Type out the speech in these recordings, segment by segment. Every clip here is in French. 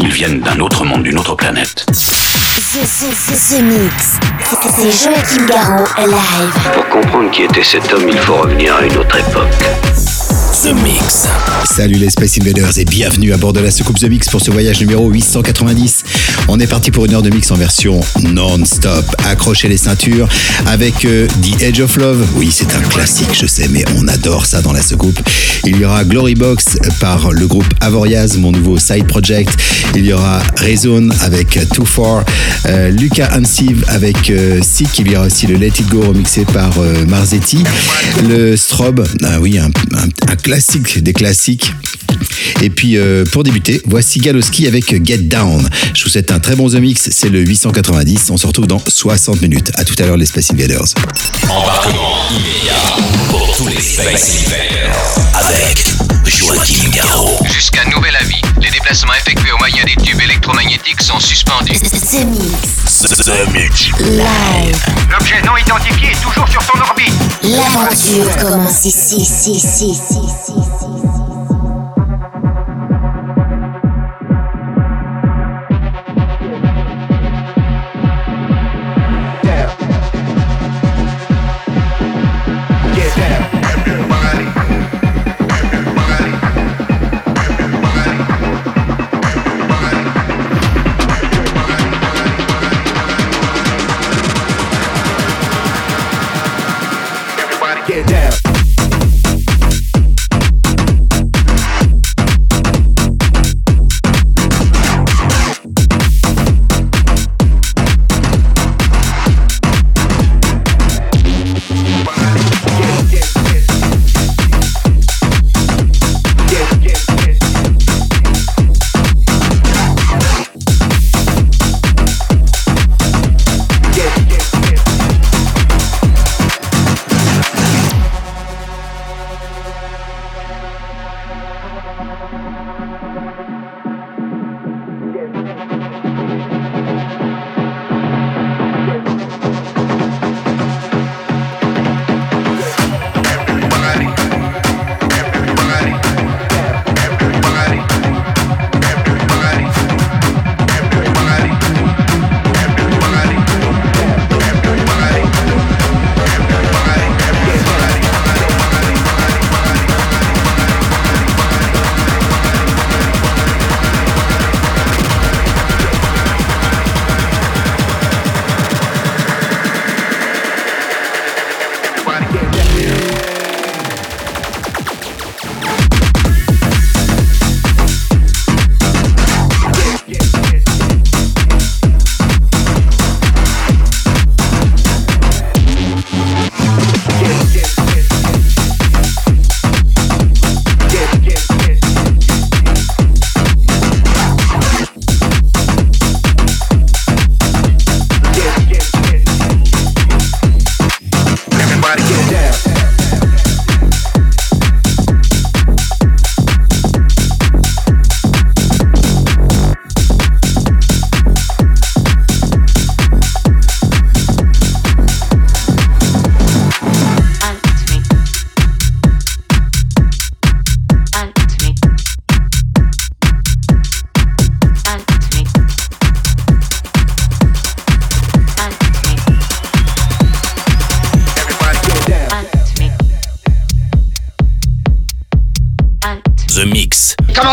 Ils viennent d'un autre monde, d'une autre planète. The, the, the, the Mix. C'est Joachim Garraud live. Pour comprendre qui était cet homme, il faut revenir à une autre époque. The Mix. Salut les Space Invaders et bienvenue à bord de la soucoupe The Mix pour ce voyage numéro 890. On est parti pour une heure de mix en version non-stop. Accrochez les ceintures avec euh, The Edge of Love. Oui, c'est un classique, je sais, mais on adore ça dans la soucoupe. Il y aura Glory Box par le groupe Avoriaz, mon nouveau side project. Il y aura Rezone avec Too Far, euh, Lucas Ansive avec euh, Sick. Il y aura aussi le Let It Go remixé par euh, Marzetti. Le Strobe, ah oui, un classique des classiques. Et puis euh, pour débuter, voici Galoski avec Get Down. Je vous souhaite un très bon The Mix, c'est le 890. On se retrouve dans 60 minutes. À tout à l'heure les Space Invaders. Embarquement immédiat pour tous les Space Invaders avec Joachim Garraud. Jusqu'à nouvel avis, les déplacements effectués au moyen des tubes électromagnétiques sont suspendus. The Mix. The Mix. Live. L'objet non identifié est toujours sur son orbite. L'aventure commence ici, ici, ici, ici, ici,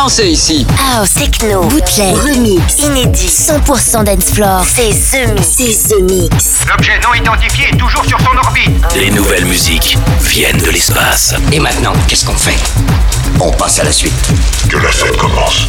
Danser ici. House, techno, bootleg, remix, inédit, 100% dance floor. C'est The Mix. C'est The Mix. L'objet non identifié est toujours sur son orbite. Les nouvelles musiques viennent de l'espace. Et maintenant, qu'est-ce qu'on fait? On passe à la suite. Que la fête commence.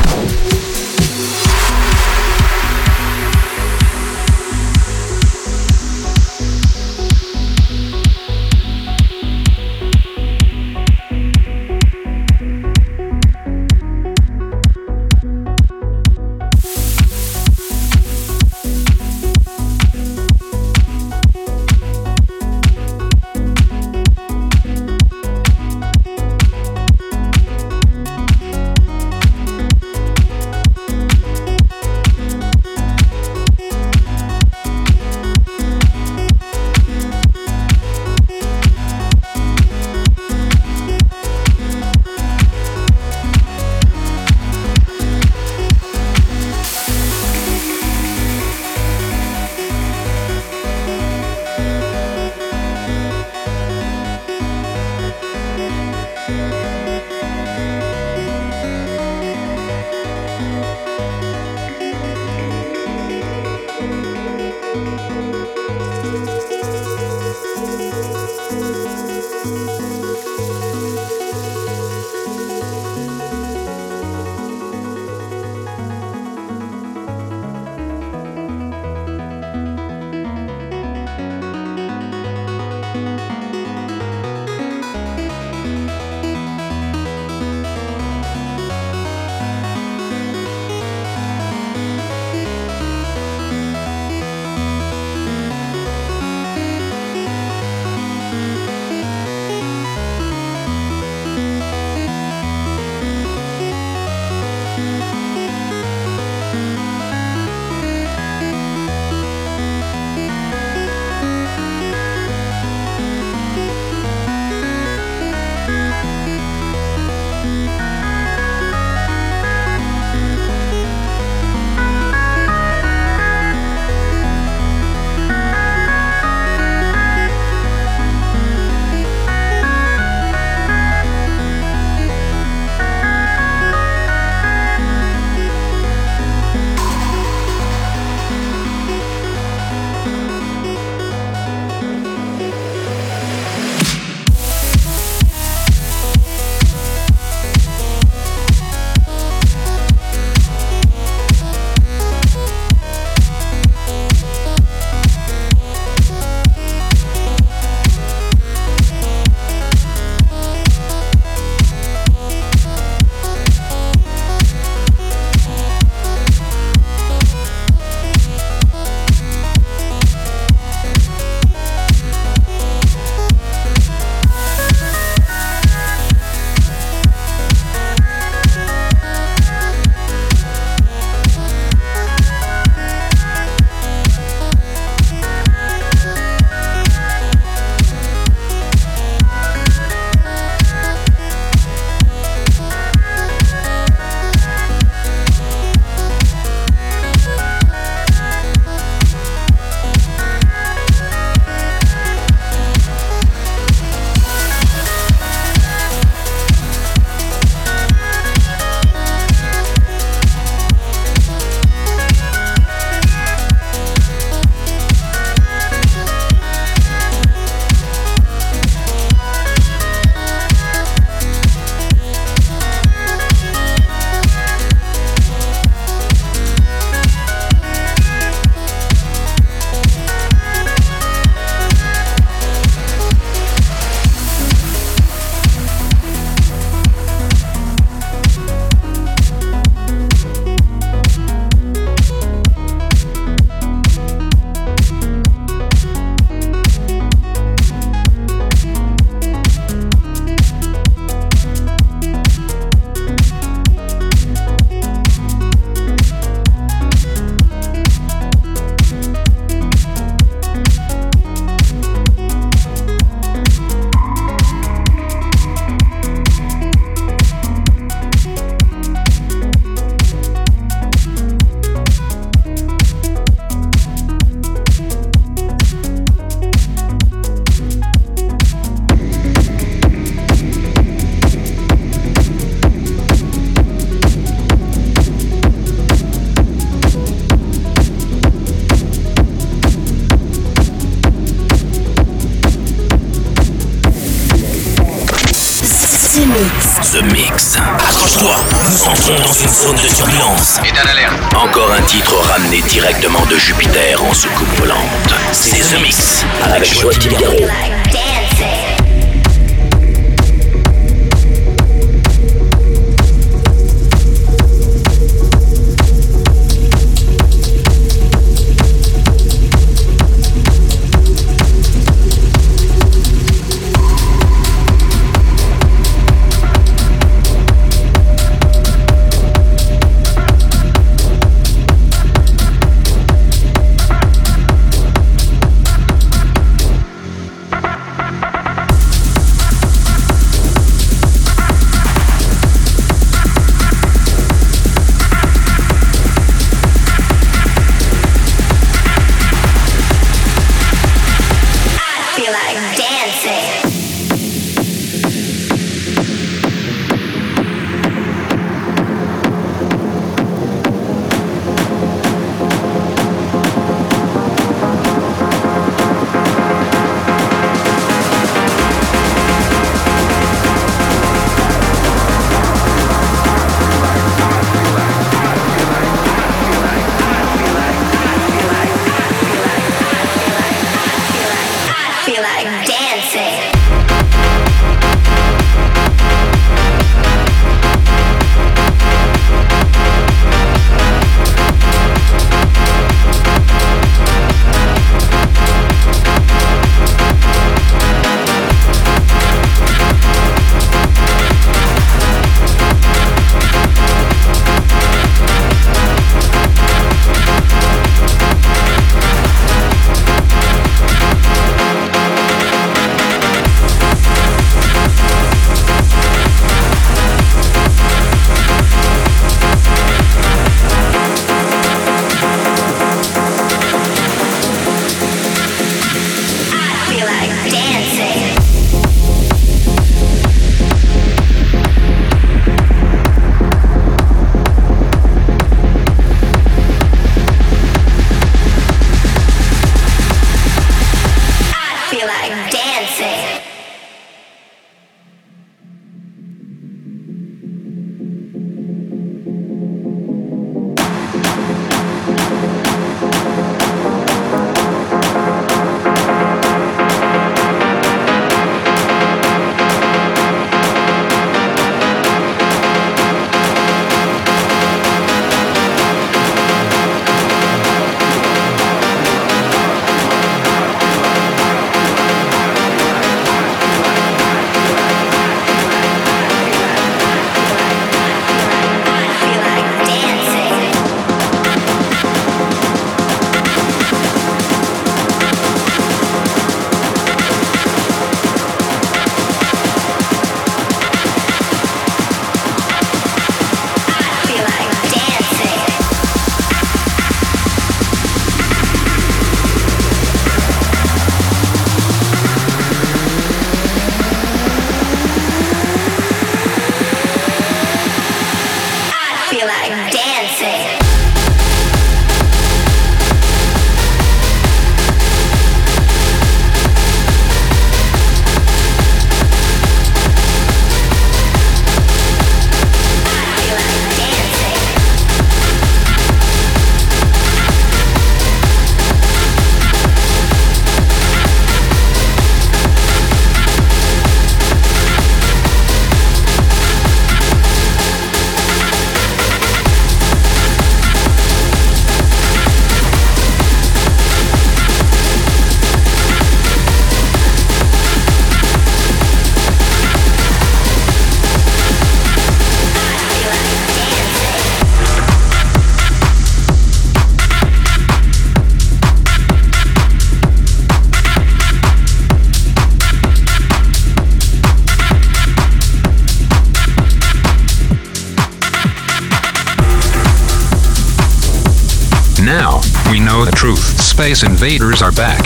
Space Invaders are back.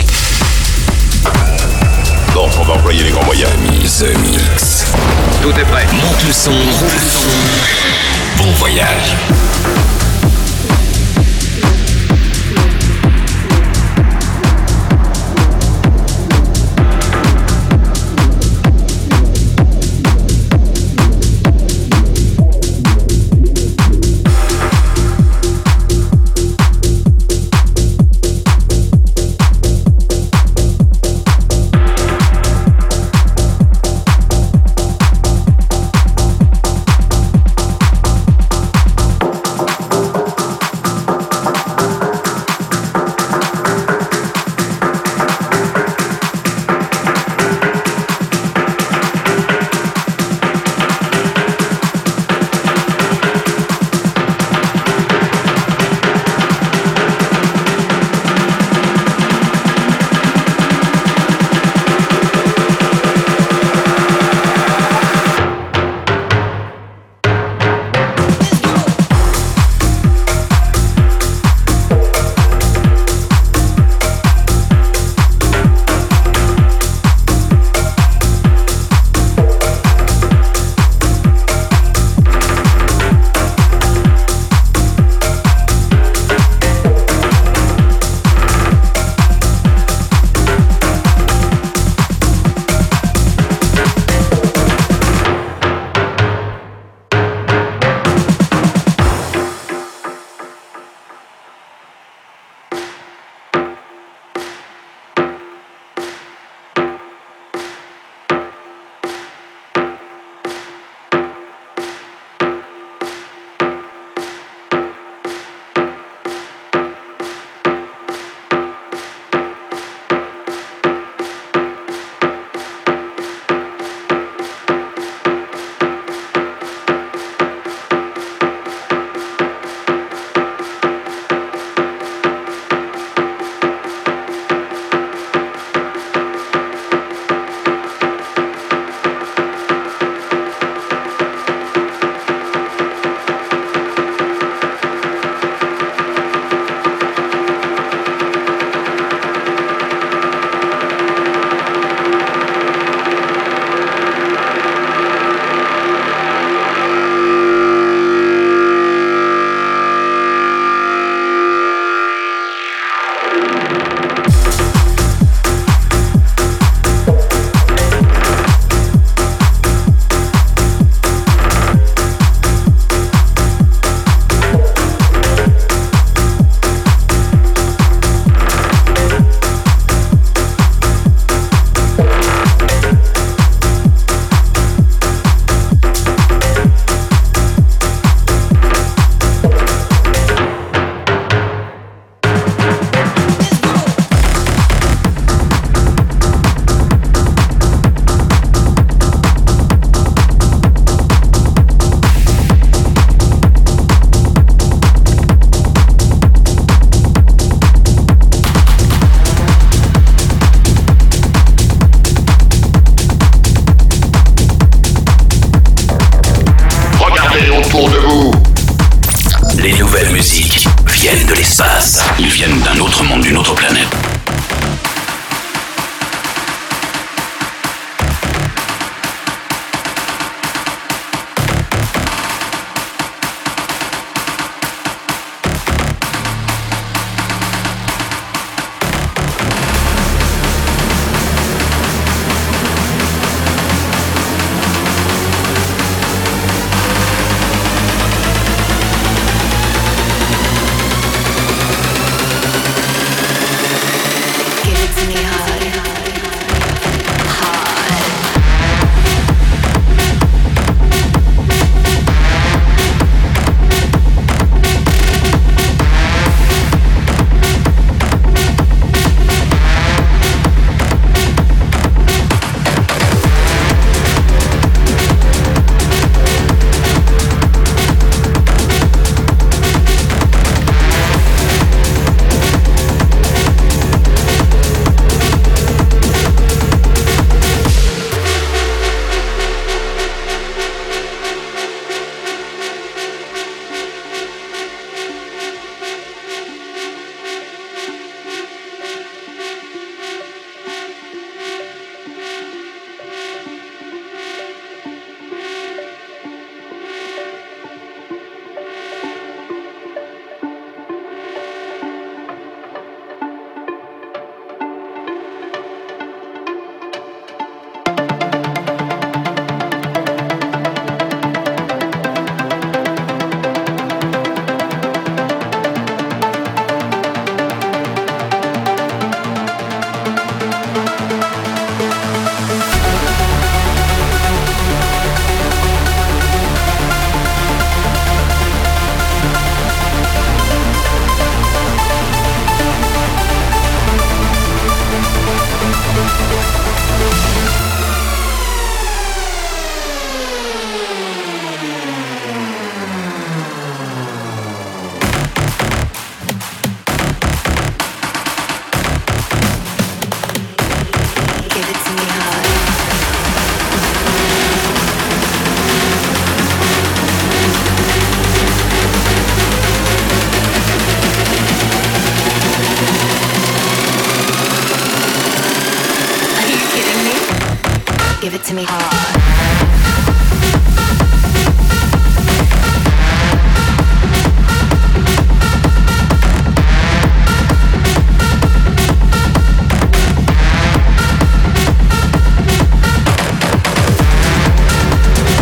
Bon, on va employer les grands moyens. The Mix. Tout est prêt. Monte le son. Bon voyage.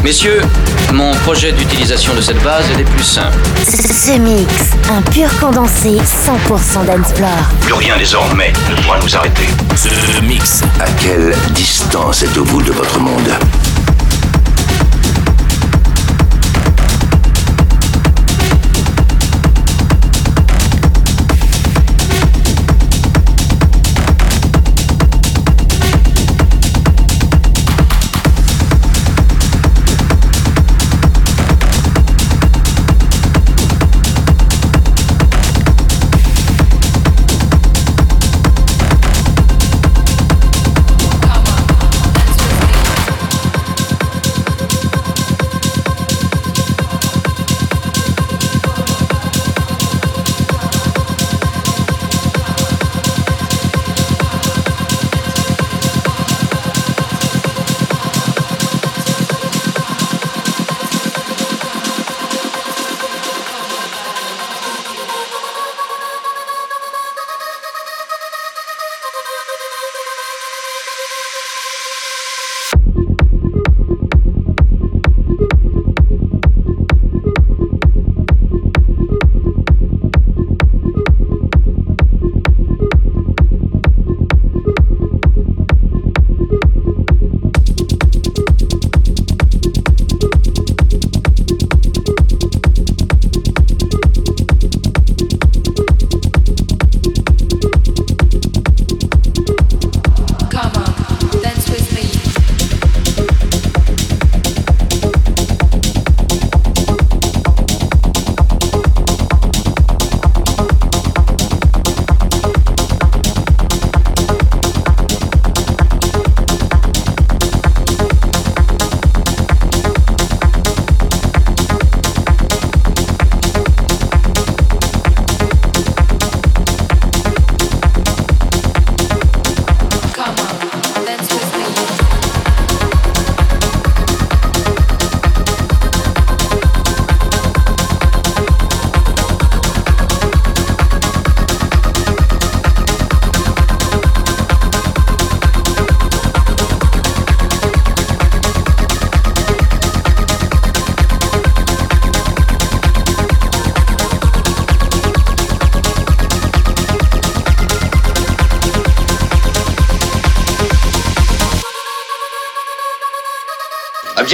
Messieurs, mon projet d'utilisation de cette base est des plus simples. Ce mix, un pur condensé 100% d'Ensplore. Plus rien désormais ne pourra nous arrêter. Ce mix. À quelle distance êtes-vous de votre monde?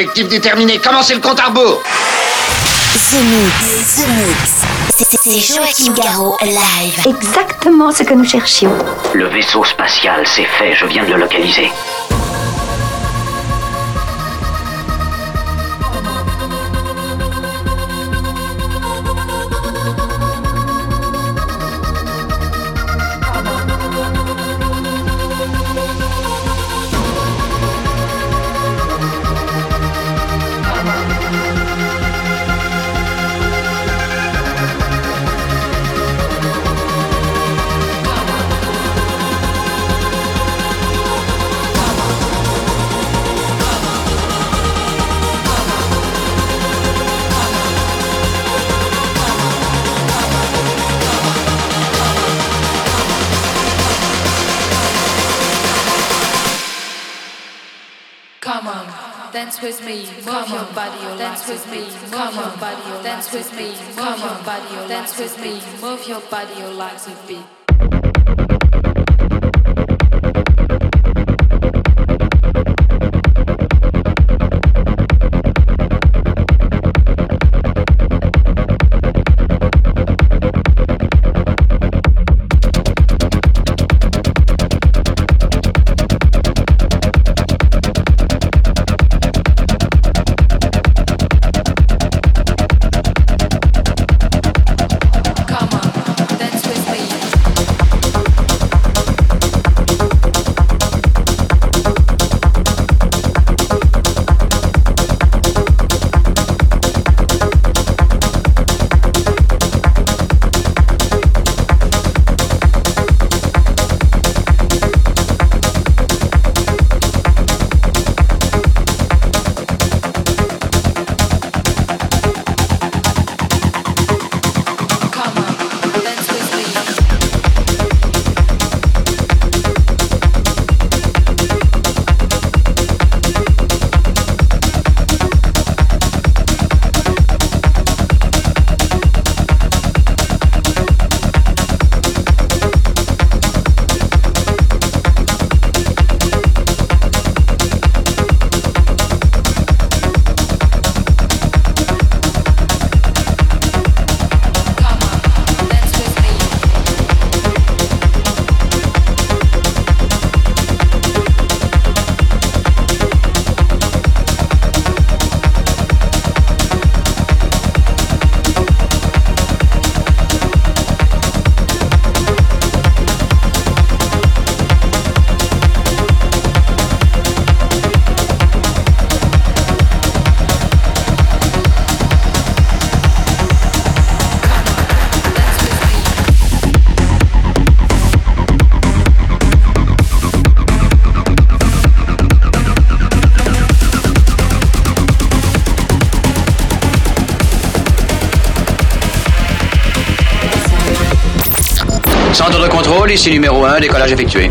Objectif déterminé, commencez le compte à rebours The Mix, The Mix. C'est Joachim Garraud, live. Exactement ce que nous cherchions. Le vaisseau spatial, c'est fait, je viens de le localiser. With me, move your body, dance with me, move your body, dance with me, move your body, your legs with beat. Ici numéro 1, décollage effectué.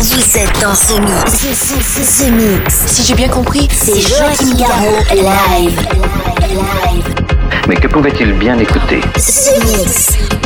Vous êtes dans ce mix. Ce, mix. Si j'ai bien compris, c'est Joachim Garraud live. Mais que pouvait-il bien écouter? Ce mix.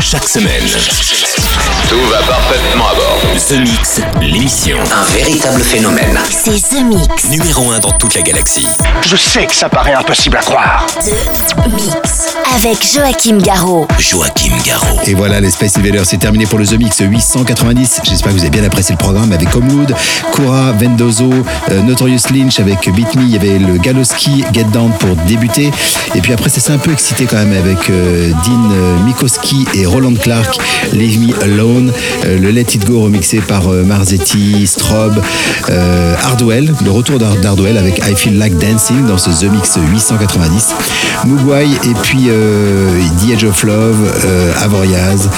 Chaque semaine. Tout va parfaitement à bord. The Mix, l'émission. Un véritable phénomène. C'est The Mix. Numéro 1 dans toute la galaxie. Je sais que ça paraît impossible à croire. The Mix. Avec Joachim Garraud. Joachim Garraud. Et voilà, les Space Invaders, c'est terminé pour le The Mix 890. J'espère que vous avez bien apprécié le programme avec Homewood, Kura, Vendozo, euh, Notorious Lynch avec Beat Me. Il y avait le Galoski, Get Down pour débuter. Et puis après, ça s'est un peu excité quand même avec euh, Dean euh, Mikoski et Roland Clark, Leave Me Alone. Euh, le Let It Go remixé par euh, Marzetti, Strobe, euh, Hardwell. Le retour d'Hard- d'Hardwell avec I Feel Like Dancing dans ce The Mix 890. Mugwai et puis euh, The Edge of Love, euh, Avoriaz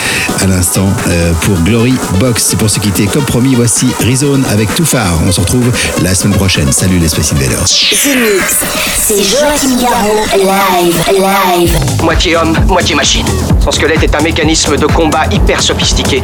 à l'instant euh, pour Glory Box. C'est pour se quitter. Comme promis, voici Rizone avec Too Far. On se retrouve la semaine prochaine. Salut les Space Invaders. The Mix. C'est Joachim Garraud. Live. Live. Moitié homme, moitié machine. Son squelette est un mécanisme de combat hyper sophistiqué,